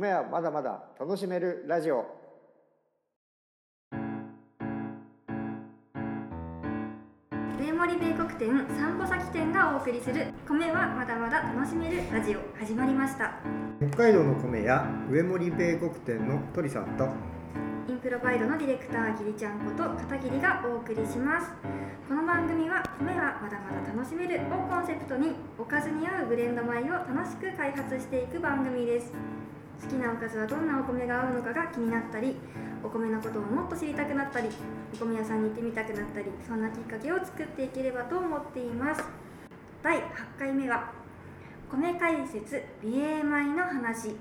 米はまだまだ楽しめるラジオ。上森米国店散歩先店がお送りする米はまだまだ楽しめるラジオ始まりました。北海道の米や上森米国店の鳥さんとインプロバイドのディレクターギリちゃんこと片桐がお送りします。この番組は米はまだまだ楽しめるをコンセプトにおかずに合うブレンド米を楽しく開発していく番組です好きなおかずはどんなお米が合うのかが気になったりお米のことをもっと知りたくなったりお米屋さんに行ってみたくなったりそんなきっかけを作っていければと思っています。第8回目は米解説美瑛米の話。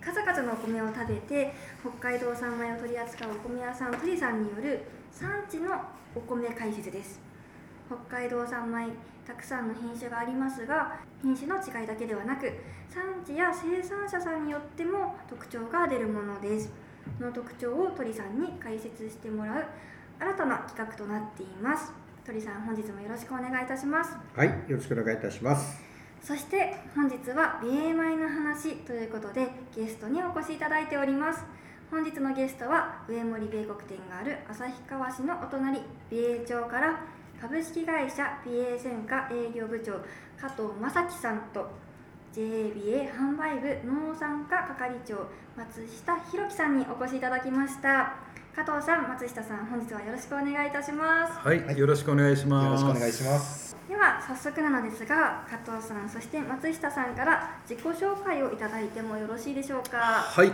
数々のお米を食べて北海道産米を取り扱うお米屋さん鳥さんによる産地のお米解説です。北海道産米たくさんの品種がありますが品種の違いだけではなく産地や生産者さんによっても特徴が出るものです。その特徴を鳥さんに解説してもらう新たな企画となっています。鳥さん本日もよろしくお願いいたします。はいよろしくお願いいたします。そして本日は美瑛米の話ということでゲストにお越しいただいております。本日のゲストは上森米国店がある旭川市のお隣美瑛町から株式会社美瑛専科営業部長加藤正樹さんと JA 美瑛販売部農産課係長松下弘樹さんにお越しいただきました。加藤さん松下さん本日はよろしくお願いいたします。はい、よろしくお願いします。よろしくお願いします。では早速なのですが加藤さんそして松下さんから自己紹介をいただいてもよろしいでしょうか？はい、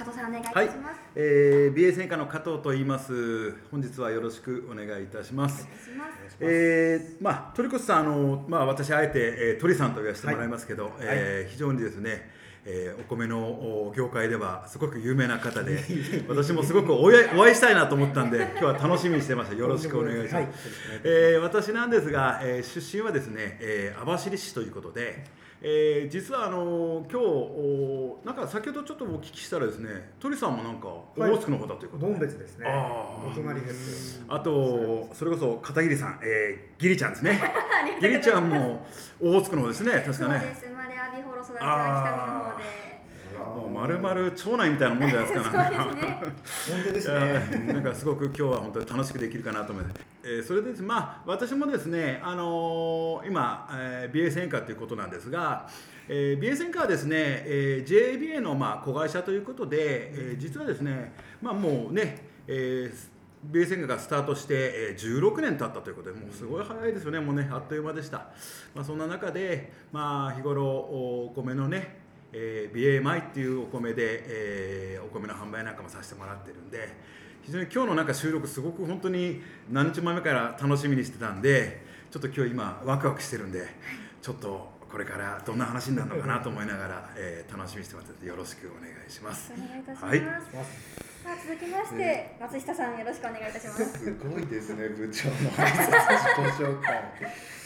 加藤さんお願いいたはいします、、えー、美瑛専科の加藤と言います。本日はよろしくお願いいたします。お願いします。えー、まあ鳥越さんあのまあ私あえて、えー、鳥さんと言わせてもらいますけど、えー非常にですね。えーお米のお業界ではすごく有名な方で 私もすごくお会いお会いしたいなと思ったんで今日は楽しみにしてました。よろしくお願いします、はい。えー私なんですが、えー出身はですね、えー網走市ということで、えー実はあの今日おなんか先ほどちょっとお聞きしたらですね鳥さんもなんかオホーツクの方だということで、門別ですね。お隣です。あとそれこそ片桐さん、えー、ギリちゃんですね。ギリちゃんもオホーツクの方ですね確そうかねです。生まれアビホロ育ちは北見の方でもう丸々町内みたいなもんじゃないですかなんか。そうですね。本当ですえー なんかすごく今日は本当に楽しくできるかなと思います。えーそれでですまあ私もですねあのー今、えー、美瑛専科ということなんですが、えー、美瑛専科はですね、えー、JABA のまあ子会社ということで、えー実はですねまあもうね、えー米専科がスタートしてえー16年経ったということでもうすごい早いですよね。もうねあっという間でした、まあ、そんな中で、まあ、日頃お米のねえー、美瑛米っていうお米で、えーお米の販売なんかもさせてもらってるんで非常に今日のなんか収録すごく本当に何日前目から楽しみにしてたんでちょっと今日今ワクワクしてるんでちょっとこれからどんな話になるのかなと思いながら、えー楽しみにしてますのでよろしくお願いします。お願いいたします、はいさあ続きまして、松下さんよろしくお願いいたします すごいですね、部長の挨拶自己紹介。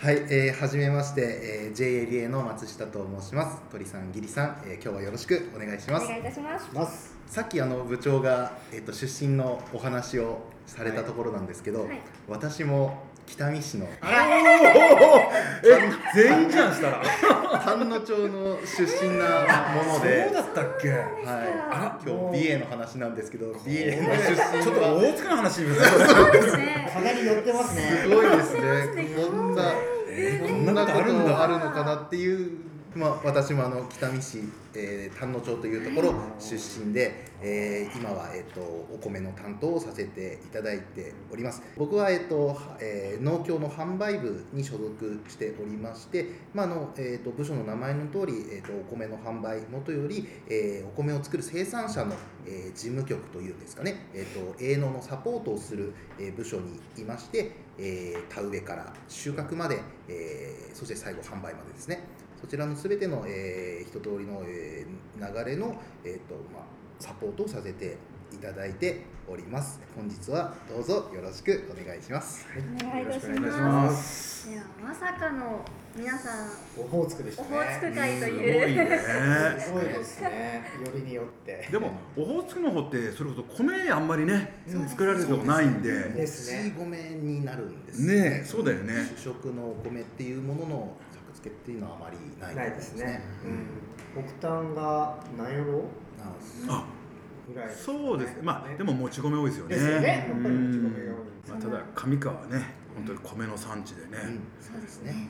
はい、えー、はじめまして、えー、JABA の松下と申します。鳥さん、ギリさん、えー、今日はよろしくお願いします。お願。いいたします。ます。さっきあの部長が、えっ、と出身のお話をされたところなんですけど、はい。私も北見市の え全員じゃんしたら。丹野町の出身なもので、だったっけ？はい、あ今日美瑛の話なんですけど、美瑛の出身ちょっとは大塚の話に見せてそうですね。かなり乗ってますね。すごいですね。こんな、えーこんなことあるこんあるのかなっていう。まあ、私もあの北見市、えー丹野町というところ出身で、えー今は、えー、とお米の担当をさせていただいております僕は、えーとはえー農協の販売部に所属しておりまして、まああのえー、と部署の名前の通り、えー、とお米の販売元より、えーお米を作る生産者の、えー事務局というんですかね、えー、と営農のサポートをする、えー部署にいまして、えー田植えから収穫まで、えーそして最後販売までですね。そちらのすべての、えー一通りの、えー流れの、えーとまあ、サポートをさせていただいております。本日はどうぞよろしくお願いします。お願いいたしまます。ではまさかの皆さんオホーツクでしたね。オホーツク会とすごいう。いねすごいですね。よりによって。でもオホーツクの方ってそれこそ米あんまりね作られるとこないんで。ですね。土米になるんです。ねえそうだよね。主食のお米っていうものの作付付けっていうのはあまりないないですね。うん。うん、北端が何やろあぐらいそうです。ねまあでももち米多いですよね。ですよね。やっぱりもち米が多いうんまあ、ただ上川はね本当に米の産地でね、うん。そうですね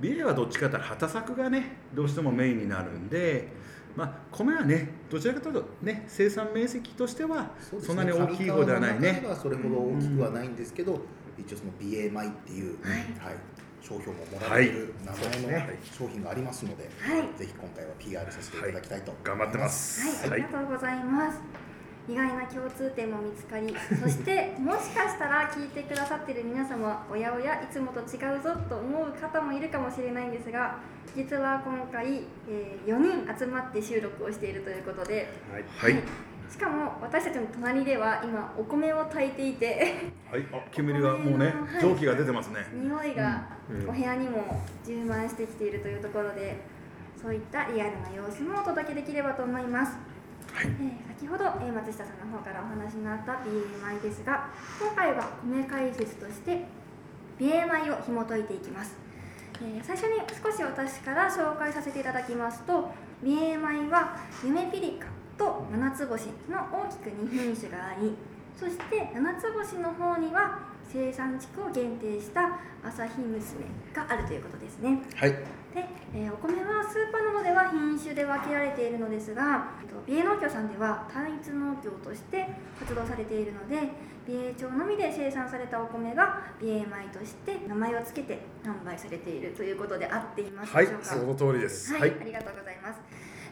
ね美瑛はどっちかというと畑作がねどうしてもメインになるんで、まあ、米はねどちらかというとね生産面積としてはそんなに大きい方ではないね。それほど大きくはないんですけど、一応その美瑛米っていう、はい。商標ももらえる名前のね商品がありますので、はい。ぜひ今回は PR させていただきたいと思い頑張ってます。はい、ありがとうございます。意外な共通点も見つかり、そしてもしかしたら聞いてくださっている皆様、おやおやいつもと違うぞと思う方もいるかもしれないんですが、実は今回、えー4人集まって収録をしているということで、はい。はい、しかも私たちの隣では今お米を炊いていて、はい、あ煙がもうねはい。蒸気が出てますね、匂いがうん。お部屋にも充満してきているというところで、そういったリアルな様子もお届けできればと思います。はい。えー先ほど、えー松下さんの方からお話になった BMI ですが今回は米解説として BMI を紐解いていきます、えー最初に少し私から紹介させていただきますと BMI は夢ピリカと七つ星の大きく2品種がありそして七つ星の方には生産地区を限定した朝日娘があるということですね。はいで、えーお米はスーパーなどでは品種で分けられているのですがえっと美瑛農協さんでは単一農協として活動されているので美瑛町のみで生産されたお米が美瑛米として名前を付けて販売されているということで合っていますはいでしょうか、その通りです。はい、ありがとうございます。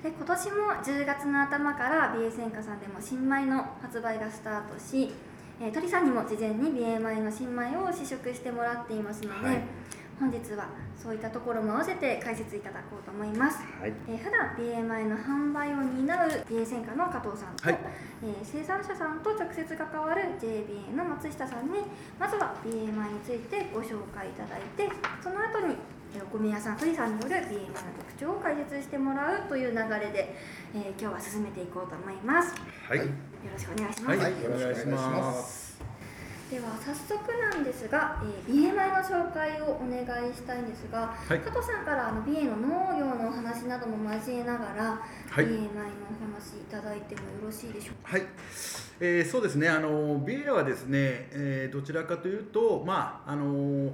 で今年も10月の頭から美瑛製菓さんでも新米の発売がスタートし、えー、鳥さんにも事前に美瑛米の新米を試食してもらっていますので、はい。本日はそういったところも合わせて解説いただこうと思います。はい。えー普段美瑛米の販売を担う美瑛製菓の加藤さんと、はい。えー生産者さんと直接関わる JBA の松下さんにまずは美瑛米についてご紹介いただいてその後にえーお米屋さん鳥さんによる美瑛米の特徴を解説してもらうという流れで、えー今日は進めていこうと思います。よはい、はいろしくお願いします、はい。よろしくお願いしますでは早速なんですが、えー、美瑛米の紹介をお願いしたいんですが、はい。加藤さんからあの美瑛の農業のお話なども交えながら、はい。美瑛米のお話いただいてもよろしいでしょうか？はい、えーそうですね、あのビエはですね、えーどちらかというと、まああの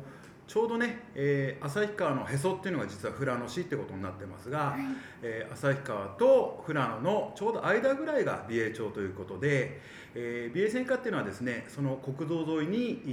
ちょうどね、えー旭川のへそっていうのが実は富良野市ってことになってますが、えー旭川と富良野のちょうど間ぐらいが美瑛町ということで、えー美瑛製菓っていうのはですねその国道沿いにえ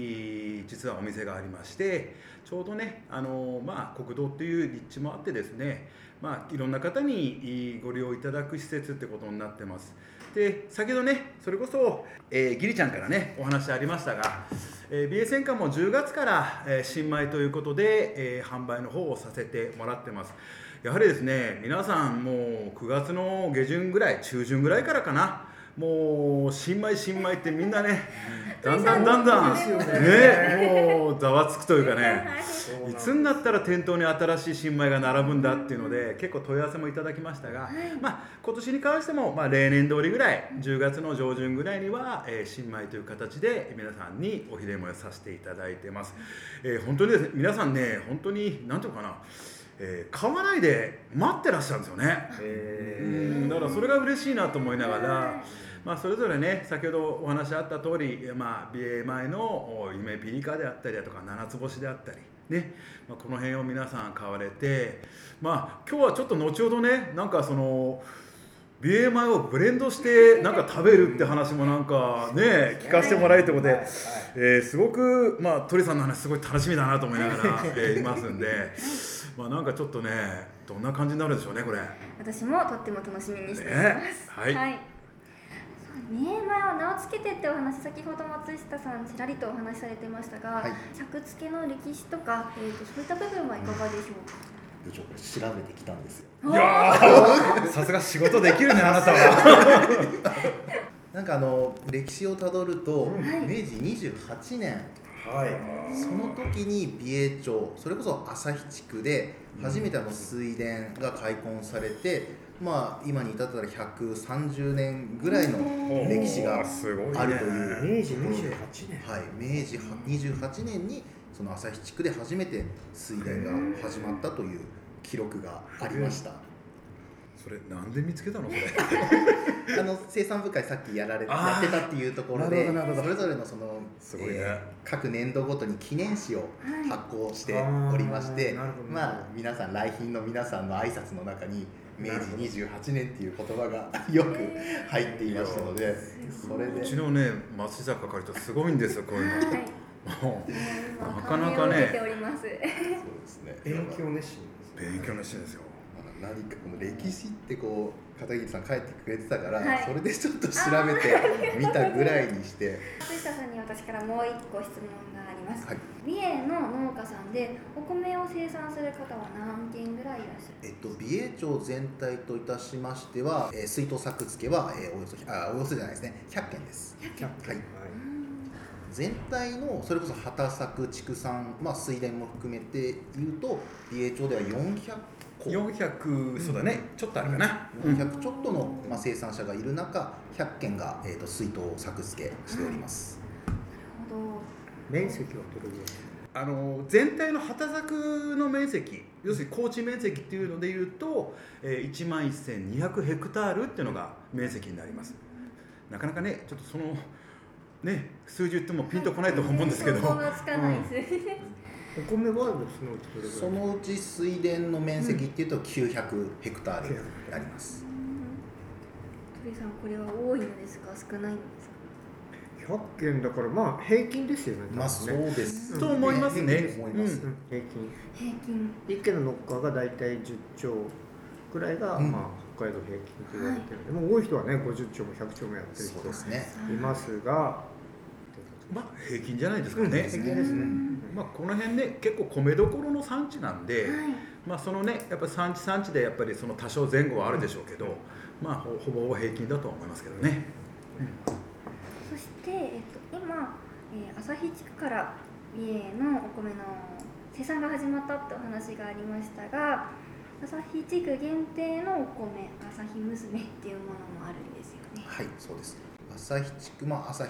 ー実はお店がありましてちょうどね、あのまあ、国道っていう立地もあってですね、まあ、いろんな方にえーご利用いただく施設ってことになってます。で先ほどねそれこそ、えーギリちゃんからねお話ありましたが、えー、美瑛戦艦も10月から、えー新米ということで、えー販売の方をさせてもらってます。やはりですね皆さんもう9月の下旬ぐらい中旬ぐらいからかなもう新米新米ってみんなねだんだんだんだんね。ねもうざわつくというかね。はいいつになったら店頭に新しい新米が並ぶんだっていうので結構問い合わせもいただきましたが、まあ、今年に関しても、まあ、例年通りぐらい10月の上旬ぐらいには、えー新米という形で皆さんにおひれもさせていただいてます、えー本当にですね皆さんね本当に何ていうのかな、えー買わないで待ってらっしゃるんですよね。えうんだからそれが嬉しいなと思いながら、まあ、それぞれね先ほどお話あった通り、まあ、美瑛米のお夢ピリカであったりだとか七つ星であったり、ね。まあ、この辺を皆さん買われて、まあ、今日はちょっと後ほどねなんかその美瑛米をブレンドしてなんか食べるって話もなんかね聞かせてもらえるってことで、えーすごく、まあ、鳥さんの話すごい楽しみだなと思いながら、えーいますんで、まあ、なんかちょっとねどんな感じになるんでしょうねこれ。私もとっても楽しみにしています、ねはい。はい。そう名前を名を付けてってお話先ほど松下さんちらりとお話しされてましたが、はい。作付けの歴史とか、えー、とそういった部分はいかがでしょうか、部長これ調べてきたんですよ。いやー。さすが仕事できるねあなたは。なんかあの歴史をたどると、はい。明治28年はい。その時に美瑛町それこそ旭地区で初めてあの水田が開墾されて、まあ今に至ったら130年ぐらいの歴史があるという。明治28年。はい、明治28年にその旭地区で初めて水田が始まったという記録がありました。それなんで見つけたのそれ？あの生産部会さっきやられやってたっていうところなでるほどなるほど。それぞれのそのすごいね。えー各年度ごとに記念誌をはい。発行しておりまして、あーなるほど。まあ皆さん来賓の皆さんの挨拶の中に明治28年っていう言葉が よく入っていましたのでそれでうちのね松下係とすごいんですよこういうの。はい。もう今なかなかね。感銘を受けております。そうですね。勉強熱心ですよ。まあ何かこの歴史ってこう片桐さん書いてくれてたから、はい。それでちょっと調べてみたぐらいにして、松下さんに私からもう一個質問があります、はい。美瑛の農家さんでお米を生産する方は何軒ぐらいいらっしゃる？えっと、美瑛町全体といたしましては、えー、水筒作付けは、えーおよそあおよそじゃないですね。100件です。100キャ軒。はい。全体のそれこそ畑作畜産、まあ、水田も含めて言うと美瑛町では400個400そうだね、ちょっとあるかな、うん。400ちょっとの、まあ、生産者がいる中100件が、えー、と水筒作付けしております。なるほ面積はどれぐらい？あの全体の畑作の面積要するに高地面積っていうのでいうと、えー、1万1200ヘクタールっていうのが面積になります。なかなかねちょっとそのね数字言ってもピンとこないと思うんですけど、想像がつかないです、お米はそのうちどれぐらいそのうち水田の面積っていうと900ヘクタールになります。鳥さんこれは多いのですか少ないのですか？100件だからまあ平均ですよねまあそうです、と思いますね。平均平均平均一軒の農家が大体10丁くらいが、うん。まあ、北海道平均と言われてるので、もう多い人はね50丁も100丁もやってるそうですね。人いますがまあ平均じゃないですかね、うん。平均ですねうんまあ、この辺ね結構米どころの産地なんで、はいまあそのねやっぱり産地産地でやっぱりその多少前後はあるでしょうけど、まあほほぼほぼ平均だと思いますけどね。そして、えっと、今、えー、旭地区から美瑛のお米の生産が始まったってお話がありましたが旭地区限定のお米旭娘っていうものもあるんですよねはい、そうです。旭地区、まあ、旭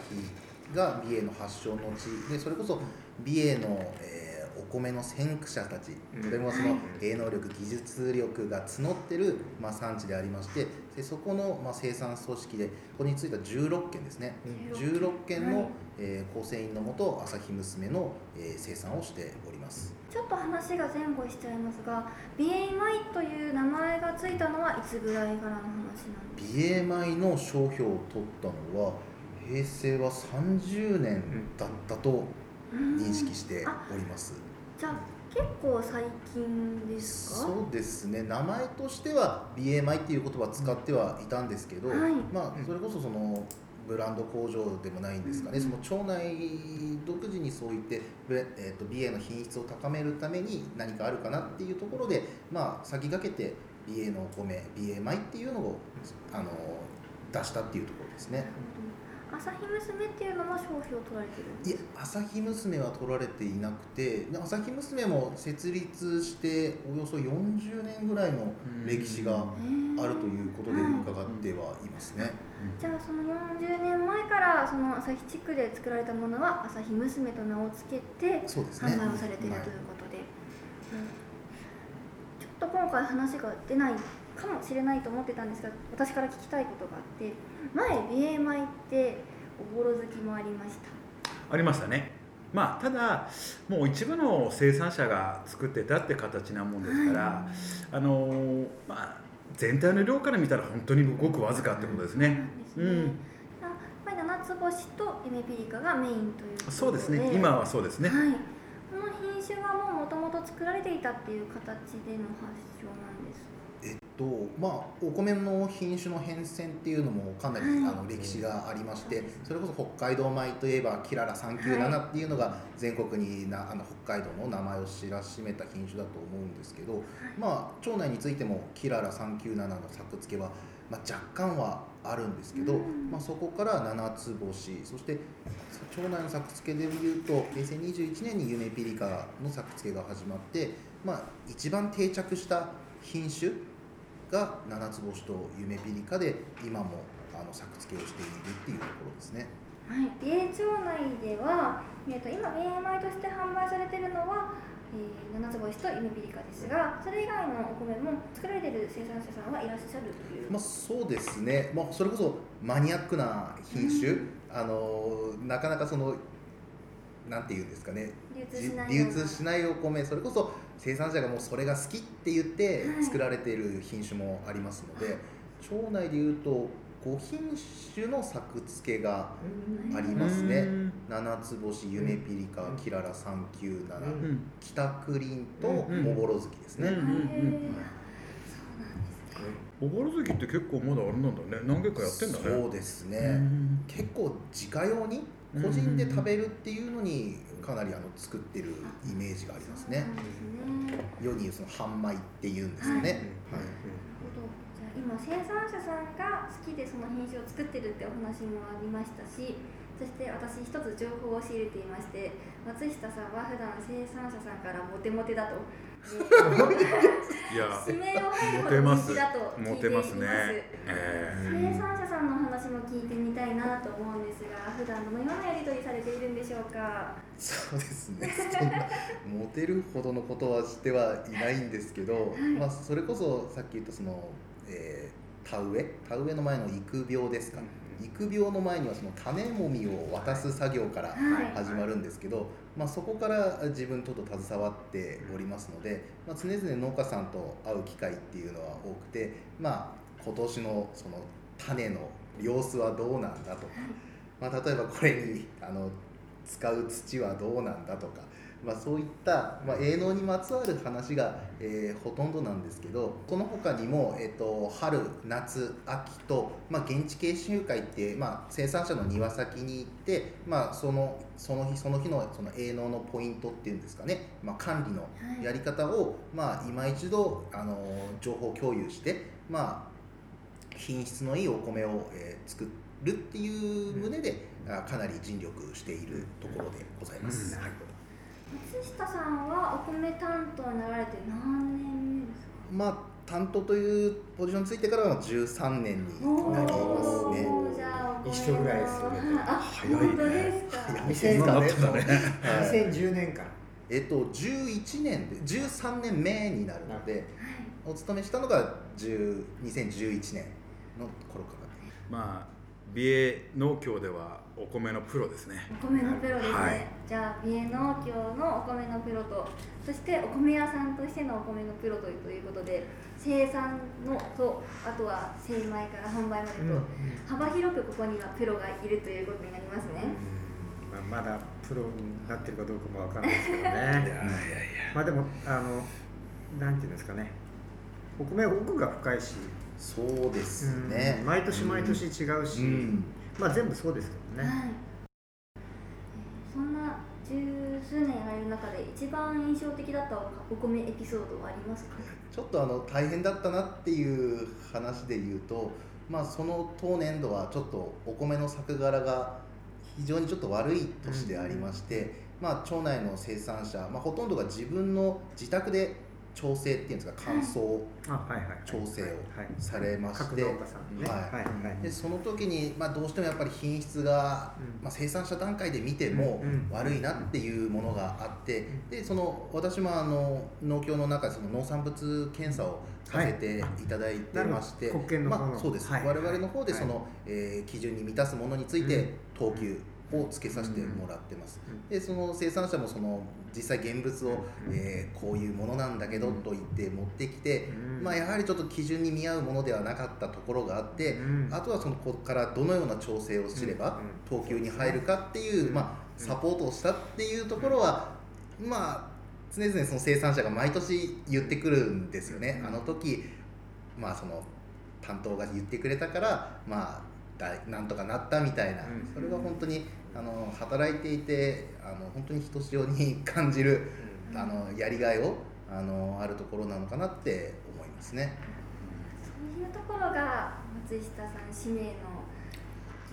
が美瑛の発祥の地で、それこそ美瑛の、えーお米の先駆者たち、うん。とてもそのはい営農力、技術力が募ってる、まあ、産地でありまして、でそこの、まあ、生産組織で、ここについた16件ですね、16件の、はいえー構成員のもと、旭娘の、えー生産をしております。ちょっと話が前後しちゃいますが美瑛米という名前がついたのはいつぐらいからの話なんです美瑛米の商標を取ったのは、平成は30年だったと認識しております。じゃあ結構最近ですか？そうですね。名前としては米っていう言葉を使ってはいたんですけど、はい。まあそれこそそのブランド工場でもないんですかね、その町内独自にそういって、えー、と BA の品質を高めるために何かあるかなっていうところで、まあ、先駆けて BA のお米 BA 米っていうのをあの出したっていうところですね。朝日娘っていうのも商標を取られてるんいですや朝日娘は取られていなくてで朝日娘も設立しておよそ40年ぐらいの歴史があるということで伺ってはいますね。じゃあその40年前からその朝日地区で作られたものは朝日娘と名を付けてそうですね。販売をされているはいということで、ちょっと今回話が出ないかもしれないと思ってたんですが私から聞きたいことがあって前美瑛米っておぼろ月もありましたありましたね。まあただもう一部の生産者が作ってたって形なもんですから、はあのーまあ全体の量から見たら本当にごくわずかってことですね。なんね、うん七つ星とゆめぴりかがメインというそうですね。今はそうですね。はい、この品種はもうもともと作られていたっていう形での発祥なんですとまあお米の品種の変遷っていうのもかなり、はい。あの歴史がありましてそれこそ北海道米といえばキララ397っていうのが全国になあの北海道の名前を知らしめた品種だと思うんですけど、まあ町内についてもキララ397の作付けは、まあ、若干はあるんですけど、うん。まあ、そこから七つ星そして町内の作付けでいうと平成21年にゆめピリカの作付けが始まって、まあ、一番定着した品種が七つ星とゆめピリカで今もあの作付けをしているっていうところですね。はい、美瑛町内では、えー、と今美瑛米として販売されているのはえー、七つ星と夢ピリカですがそれ以外のお米も作られてる生産者さんはいらっしゃるという、まあ、そうですね、まあ、それこそマニアックな品種、あのなかなかそのなんていうんですかね。流通流通しないお米。それこそ生産者がもうそれが好きって言ってはい。作られている品種もありますので、町内でいうと5品種の作付けがありますね。うん。七つ星夢ピリカキララ397、うん。北クリンとうん。モボロズキですね、うんへーそうなんです。ねおぼろ月って結構まだあれなんだね。何軒かやってんだね。そうですね、うん。結構自家用に個人で食べるっていうのにかなりあの作ってるイメージがありますね。そうなんですね。世に言うその販売っていうんですかね、はい。はい。なるほど。じゃあ今生産者さんが好きでその品種を作ってるってお話もありましたしそして私一つ情報を仕入れていまして松下さんは普段生産者さんからモテモテだと。いや 指名を入るほモテますど人気だと聞モいています。テますね。え生産者話も聞いてみたいなと思うんですが普段どのようなやり取りされているんでしょうか？そうですね。そんなモテるほどのことはしてはいないんですけど、まあ、それこそさっき言ったその、えー田植え？田植えの前の育苗ですか？育苗の前にはその種もみを渡す作業からはい。始まるんですけど、まあ、そこから自分とと携わっておりますので、まあ、常々農家さんと会う機会っていうのは多くて、まあ、今年のその種の様子はどうなんだとか、まあ、例えばこれにあの使う土はどうなんだとか、まあ、そういった、まあ、営農にまつわる話が、えーほとんどなんですけどこの他にも、えー、と春夏秋と、まあ、現地研修会って、まあ、生産者の庭先に行って、まあ、そのその日その日のその営農のポイントっていうんですかね、まあ、管理のはい。やり方を、まあ、今一度あの情報共有して、まあ、品質のいいお米を、えー作るっていう旨で、あかなり尽力しているところでございます。うん。はい。松下さんはお米担当になられて何年目ですか？まあ担当というポジションについてからは13年になりますね。一緒ぐらいですよね。あ早いね。本当ですか？早い2000そんな。のあったんだねはい2010年から。えっと11年で13年目になるのではい。お勤めしたのが10 2011年の頃から。まあ美瑛農協ではお米のプロですね。お米のプロですね、はい。じゃあ美瑛農協のお米のプロとそしてお米屋さんとしてのお米のプロというということで生産のとあとは精米から販売までと、幅広くここにはプロがいるということになりますね、まあ、まだプロになってるかどうかもわかんないですけど いやいやねまあでもあのなんていうんですかね。お米は奥が深いし、そうですうんね。毎年毎年違うし、うん。まあ全部そうですけどね、はい、えーそんな十数年やられる中で一番印象的だったお米エピソードはありますか？ちょっとあの大変だったなっていう話で言うと、まあ、その当年度はちょっとお米の作柄が非常にちょっと悪い年でありまして、まあ、町内の生産者、まあ、ほとんどが自分の自宅で調整っていうんですか乾燥調整をはいされまして、でその時に、まあ、どうしてもやっぱり品質が、うん。まあ、生産者段階で見ても悪いなっていうものがあってでその私もあの農協の中でその農産物検査をさせていただいてまして、そうです、はい我々の方ではい。その、えー基準に満たすものについて等級をつけさせてもらってます、うんでその生産者もその実際現物を、うんえーこういうものなんだけどと言って持ってきて、うん。まあ、やはりちょっと基準に見合うものではなかったところがあって、うん。あとはそのここからどのような調整をすればうん等級に入るかっていう、うんまあ、サポートをしたっていうところは、まあ常々その生産者が毎年言ってくるんですよね。あの時まあその担当が言ってくれたからまあだいなんとかなったみたいな、うん。それが本当にあの働いていてあの本当にひとしおに感じるあのやりがいをあのあるところなのかなって思いますね。そういうところが松下さん使命の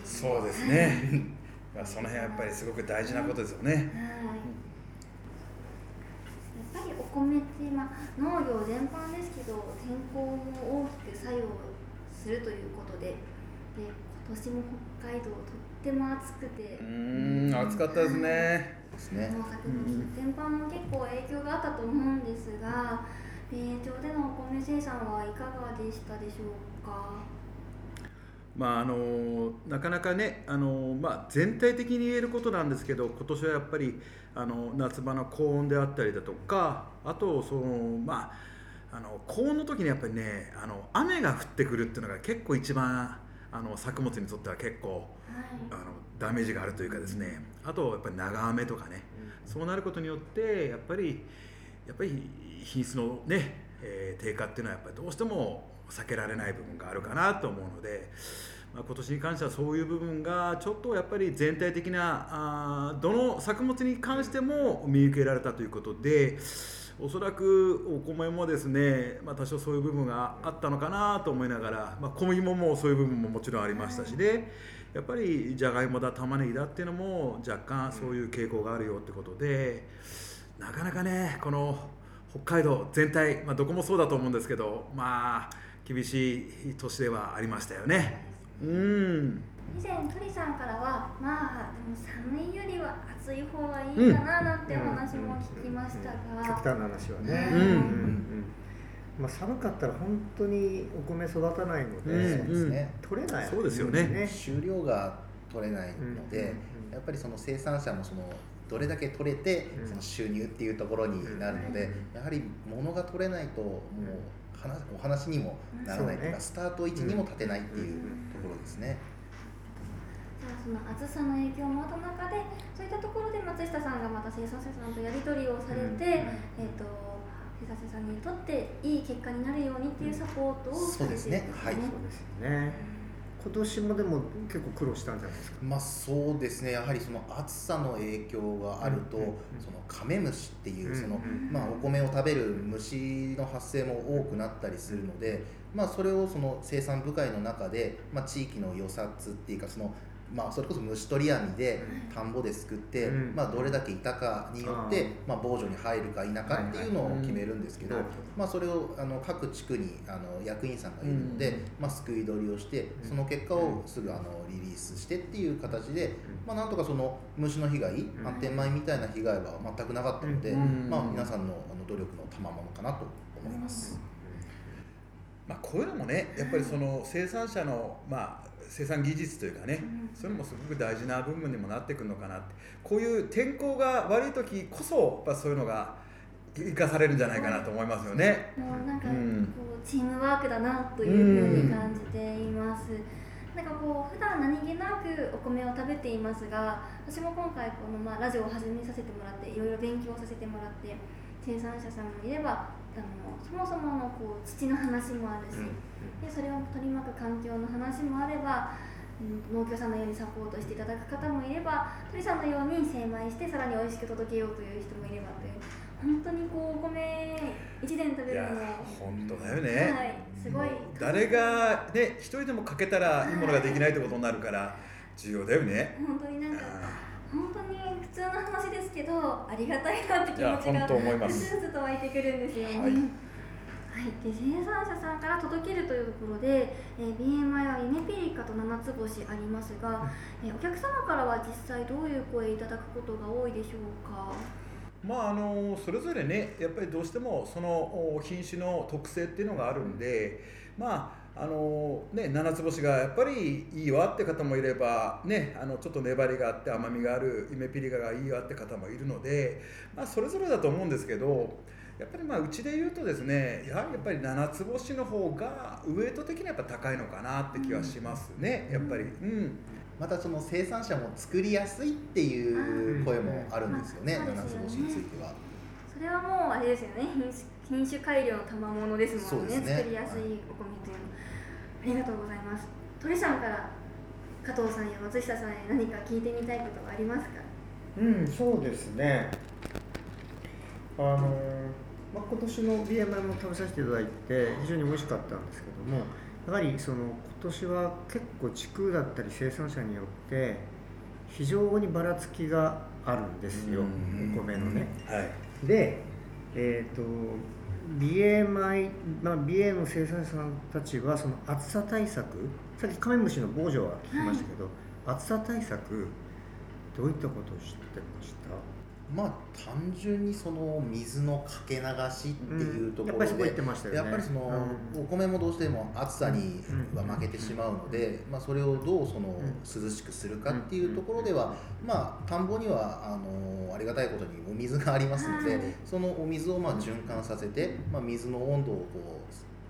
そうですね。まあその辺はやっぱりすごく大事なことですよね。はい。やっぱりお米って、まあ、農業全般ですけど天候も大きく作用するということで今年も北海道とっても暑くて。うーん暑かったですね。ですね。農作物全般も結構影響があったと思うんですが美瑛町でのお米生産はいかがでしたでしょうか？まああのなかなかねあの、まあ、全体的に言えることなんですけど今年はやっぱりあの夏場の高温であったりだとかあとそのまああの高温の時にやっぱりねあの雨が降ってくるっていうのが結構一番あの作物にとっては結構はいあのダメージがあるというかですねあとやっぱり長雨とかねそうなることによってやっぱりやっぱり品質のね、えー低下っていうのはやっぱりどうしても避けられない部分があるかなと思うので、まあ、今年に関してはそういう部分がちょっとやっぱり全体的なあーどの作物に関しても見受けられたということで。おそらくお米もですね、まあ、多少そういう部分があったのかなと思いながら、まあ、小麦ももうそういう部分ももちろんありましたしでやっぱりじゃがいもだ玉ねぎだっていうのも若干そういう傾向があるよってことでなかなかねこの北海道全体、まあ、どこもそうだと思うんですけどまあ厳しい年ではありましたよね。うん以前鳥さんからはまあでも寒いよりは暑い方がいいかななんてお話も聞きましたが、極端な話はね、うんうんまあ、寒かったら本当にお米育たないので、うんそうですね取れない。そうですよね。収量が取れないので、やっぱりその生産者もそのどれだけ取れてうん。その収入っていうところになるので、やはり物が取れないともう話お話にもならないというか、そうね。スタート位置にも立てないっていうところですね。その暑さの影響もあった中でそういったところで松下さんがまた生産者さんとやり取りをされて、えっ、と生産者さんにとっていい結果になるようにっていうサポートをされてるんですね。そうですね。はい。そうですよね。今年もでも結構苦労したんじゃないですか？まあそうですね。やはりその暑さの影響があると、うんうんうんそのカメムシっていうその、うんまあ、お米を食べる虫の発生も多くなったりするので、まあ、それをその生産部会の中で、まあ、地域の予察っていうかその、まあ、それこそ虫取り網で田んぼですくって、うん。まあ、どれだけいたかによって、まあ、防除に入るか否かっていうのを決めるんですけど、はいはいうんまあ、それをあの各地区にあの役員さんがいるので、うんまあ、すくい取りをしてうん。その結果をすぐあのリリースしてっていう形で、まあ、なんとかその虫の被害ん。反転米みたいな被害は全くなかったので、うん。まあ、皆さんのあの努力の賜物かなと思います。まあ、こういうのもねやっぱりその生産者の、まあ、生産技術というかねうんそういうのもすごく大事な部分にもなってくるのかなってこういう天候が悪い時こそやっぱそういうのが生かされるんじゃないかなと思いますよね。もうなんかこうんうチームワークだなというふうに感じています。なんかこう普段何気なくお米を食べていますが私も今回このまあラジオを始めさせてもらっていろいろ勉強させてもらって生産者さんもいればあのそもそものこう土の話もあるし、でそれを取り巻く環境の話もあれば、うん農協さんのようにサポートしていただく方もいれば鳥さんのように精米してさらに美味しく届けようという人もいればという本当にこうお米一年食べるのも本当だよね、はい、すごい誰がね一人でもかけたらいいものができないってことになるから重要だよね。本当になんかあ本当に普通の話ですけどありがたいなって気持ちが本当思いますふつふつと湧いてくるんですよね。はいはい、で生産者さんから届けるというところで、えー、BMI はイネピリカと七つ星ありますが、えーお客様からは実際どういう声いただくことが多いでしょうか？まああのそれぞれねやっぱりどうしてもそのお品種の特性っていうのがあるんでまああのね七つ星がやっぱりいいわって方もいればねあのちょっと粘りがあって甘みがあるイメピリカがいいわって方もいるのでまあそれぞれだと思うんですけどやっぱりまあうちで言うとですねやはりやっぱり七つ星の方がウエイト的にはやっぱ高いのかなって気はしますねやっぱり。うん。またその生産者も作りやすいっていう声もあるんですよね、うん七つ星については。それはもうあれですよね。品種改良の賜物ですもんね。ね。作りやすいお米というのありがとうございます。鳥さんから加藤さんや松下さんへ何か聞いてみたいことはありますか？うん、そうですね。あのーまあ、今年の BMI も食べさせていただいて非常に美味しかったんですけどもやはりその今年は結構地区だったり生産者によって非常にばらつきがあるんですよ、うん。お米のね。はい。で、えー、と米、まあ、BA の生産者さんたちはその暑さ対策さっきカメムシの防除は聞きましたけど、暑さ対策どういったことを知ってました？まあ単純にその水のかけ流しっていうところで、言ってましたよね。やっぱりその、うん。お米もどうしても暑さには負けてしまうので、まあ、それをどうその涼しくするかっていうところでは、まあ、田んぼにはあのありがたいことにお水がありますので、はい。そのお水をまあ循環させて、まあ、水の温度をこ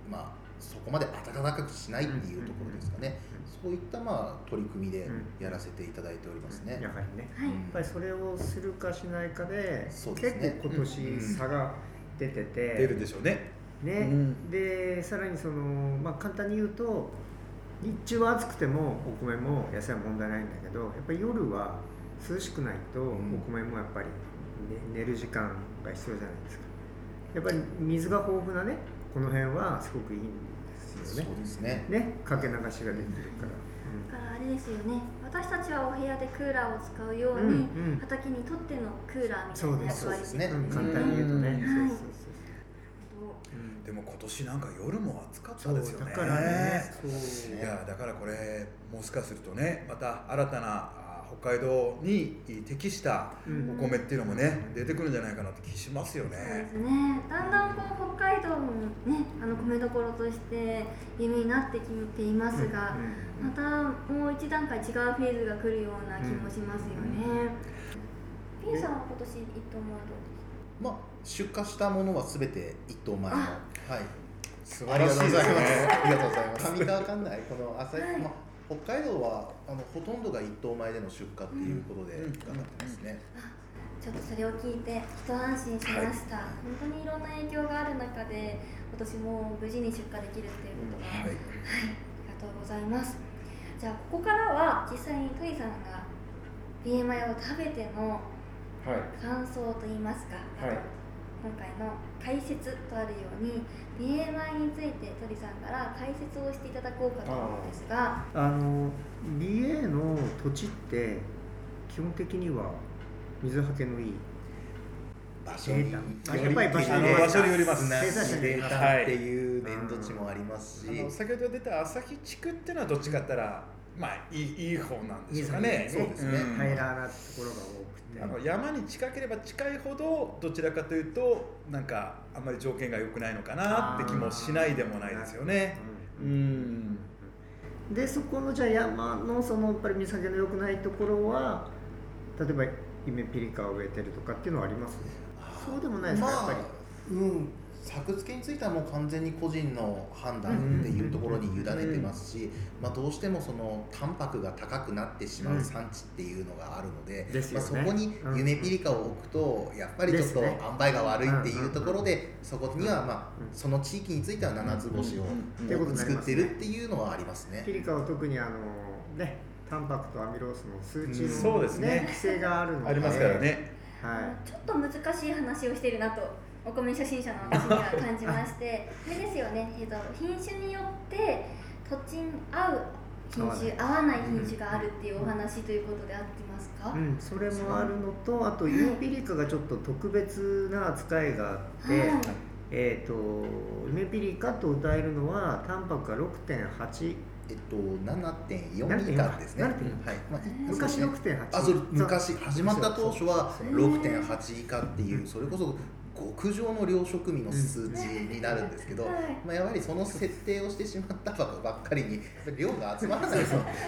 う、まあ、そこまで暖かくしないっていうところですかね、そういったまあ取り組みでやらせていただいておりますね。やはりね。はい、やっぱりそれをするかしないかでね。結構今年差が出てて、出るでしょうね。ね。うん。でさらにその、まあ、簡単に言うと日中は暑くてもお米も野菜は問題ないんだけどやっぱり夜は涼しくないとおん。米もやっぱり、ね寝る時間が必要じゃないですか。やっぱり水が豊富なねこの辺はすごくいいんですそうよねですね。ねかけ流しができるから、だからあれですよね。私たちはお部屋でクーラーを使うよううんに、うんうん。畑にとってのクーラーみたいな役割そうですね。うん、簡単に言うとね、はい。そうそうそうでも今年なんか夜も暑かっそうたですよね。だからね。そう。いやだからこれもしかするとねまた新たなあ北海道に適したうん。お米っていうのもね出てくるんじゃないかなって気しますよそうでねすね。だんだんこう北海道もねあの米どころとして有名になってきていますが、またもう一段階違うフェーズが来るような気もしますよね。ピンさんは今年一等米はどうですまあ、出荷したものはすべて一等米の、はい、素ありがとうございます。ね。ありがとうございます。上川管内、この朝、はい。まあ、北海道はあのほとんどが一等米での出荷っていうことでうん伺ってますね。ちょっとそれを聞いて一安心しました、本当にいろんな影響がある中で今年も無事に出荷できるっていうことが、はい。はい、ありがとうございます。じゃあここからは実際にトリさんが BMI を食べてのはい。感想といいますか、はい今回の解説とあるように BMI について鳥さんから解説をしていただこうかと思うんですが。あの BA の土地って基本的には水はけのいい場所によやっぱり場所にあの場所によります砂生産者によりますデータっていう粘土地もありますし、あの先ほど出た旭地区っていうのはどっちかって言ったらまあいいいい方なんでしょうかね。そうですね、ん平らなところが多くて。あの山に近ければ近いほどどちらかというとなんかあんまり条件が良くないのかなって気もしないでもないですよね。ううん。ん。でそこのじゃあ山のそのやっぱり水はけの良くないところは例えばイメピリカを植えてるとかっていうのはあります？そうでもないですか、まあやっぱり。うん作付けについてはもう完全に個人の判断っていうところに委ねてますし、まあ、どうしてもそのタンパクが高くなってしまう産地っていうのがあるので、ですよね。まあ、そこにうん。ユネピリカを置くとやっぱりちょっと塩梅が悪いっていうところでそこにはまあうん。その地域については七つ星を作ってるっていうのはありますね。ピ。リカは特にあのねタンパクとアミロースの数値うんの、そうですね。規制があるので。ありますからね。はちょっと難しい話をしているなとお米初心者の私には感じまして あれですよね、えー、と品種によって土地に合う品種合わない。品種があるっていうお話ということで合ってますか、い、うん、それもあるのとあとユーピリカがちょっと特別な扱いがあって、はい。えっ、とユメピリカと歌えるのはタンパクが6.8えっと7.4以下ですね。7.4はい。まあ昔そうですね。6.8あそれ昔。始まった当初はそう6.8以下っていうそれこそ極上の養殖味の数値になるんですけど、はい。まあ、やはりその設定をしてしまったばっかりに量が集まらないと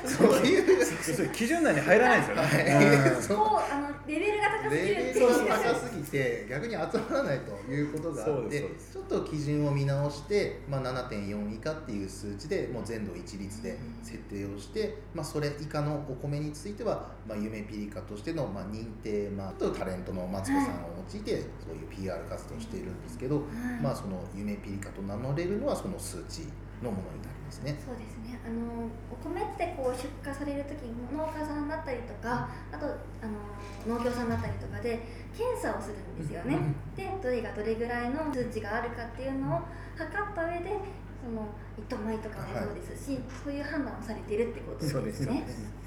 そういう。要するに基準内に入らないんですよね。はい。うん。そう。あのレベルが高すぎるレベっていう。ルが高すぎて逆に集まらないということがあってちょっと基準を見直して、まあ、7.4以下っていう数値でもう全土一律で設定をして、まあ、それ以下のお米については、まあ、夢ピリカとしての、まあ、認定、まあ、とタレントのマツコさんを用いてそういう PR 活動をしているんですけど、はい。まあ、その夢ピリカと名乗れるのはその数値のものになりますね。そうですね。あのお米ってこう出荷される時に農家さんだったりとかあとあの農協さんだったりとかで検査をするんですよね、でどれがどれぐらいの数値があるかっていうのを測った上でその一等米とかもそうですし、そういう判断をされているってことですね。そうです。そうです。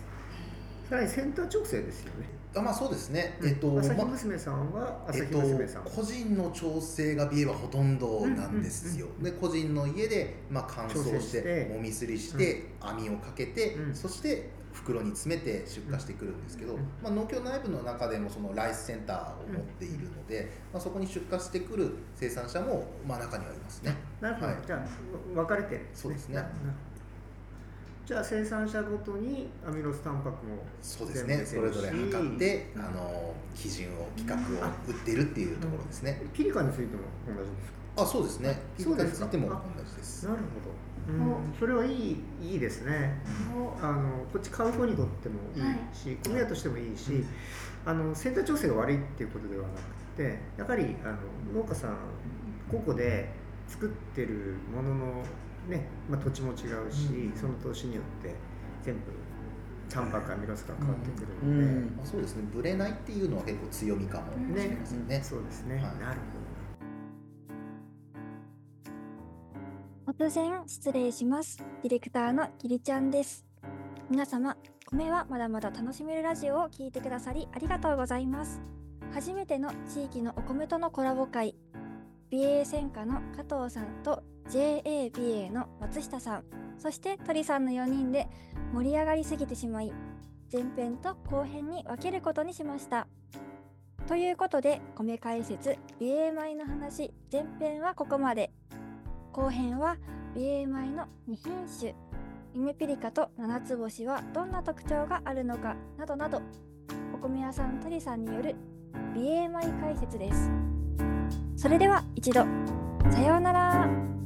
やはりセンター調整ですよねあまあそうですね、えっと朝日ま娘さんは朝日えっと娘さん、、個人の調整が BA はほとんどなんですよ、で個人の家で、まあ、乾燥しして。てもみすりして、網をかけて、うん。そして袋に詰めて出荷してくるんですけど、うんまあ、農協内部の中でもそのライスセンターを持っているので、まあ、そこに出荷してくる生産者も、まあ、中にはいますね。なるほど、はい。じゃあ分かれてるんそうですね。ななるほどじゃあ生産者ごとにアミロスタンパクもそうですね。それぞれ測ってあの基準を規格を売ってるっていうところですね。ピリカについても同じですか？あそうですね。ピリカそうですかについても同じです。なるほど、うん、それはいいいいですね。あのこっち買う方にとってもいいし、米屋としてもいいし、あのセンター調整が悪いっていうことではなくてやはりあの農家さん個々で作ってるもののね、まあ、土地も違うし、その投資によって全部タンパクアミロスが変わってくるので、うんまあ、そうですね。ブレないっていうのは結構強みかもしれませんね。そうですね、はいなるほど突然失礼します。ディレクターのきりちゃんです。皆様、米はまだまだ楽しめるラジオを聞いてくださりありがとうございます。初めての地域のお米とのコラボ会、美瑛専科の加藤さんと JA 美瑛の松下さん、そして鳥さんの4人で盛り上がりすぎてしまい、前編と後編に分けることにしました。ということで、米解説、美瑛米の話、前編はここまで。後編は美瑛米の2品種。ゆめピリカと七つ星はどんな特徴があるのかなどなど。お米屋さん鳥さんによる美瑛米解説です。それでは一度。さようなら。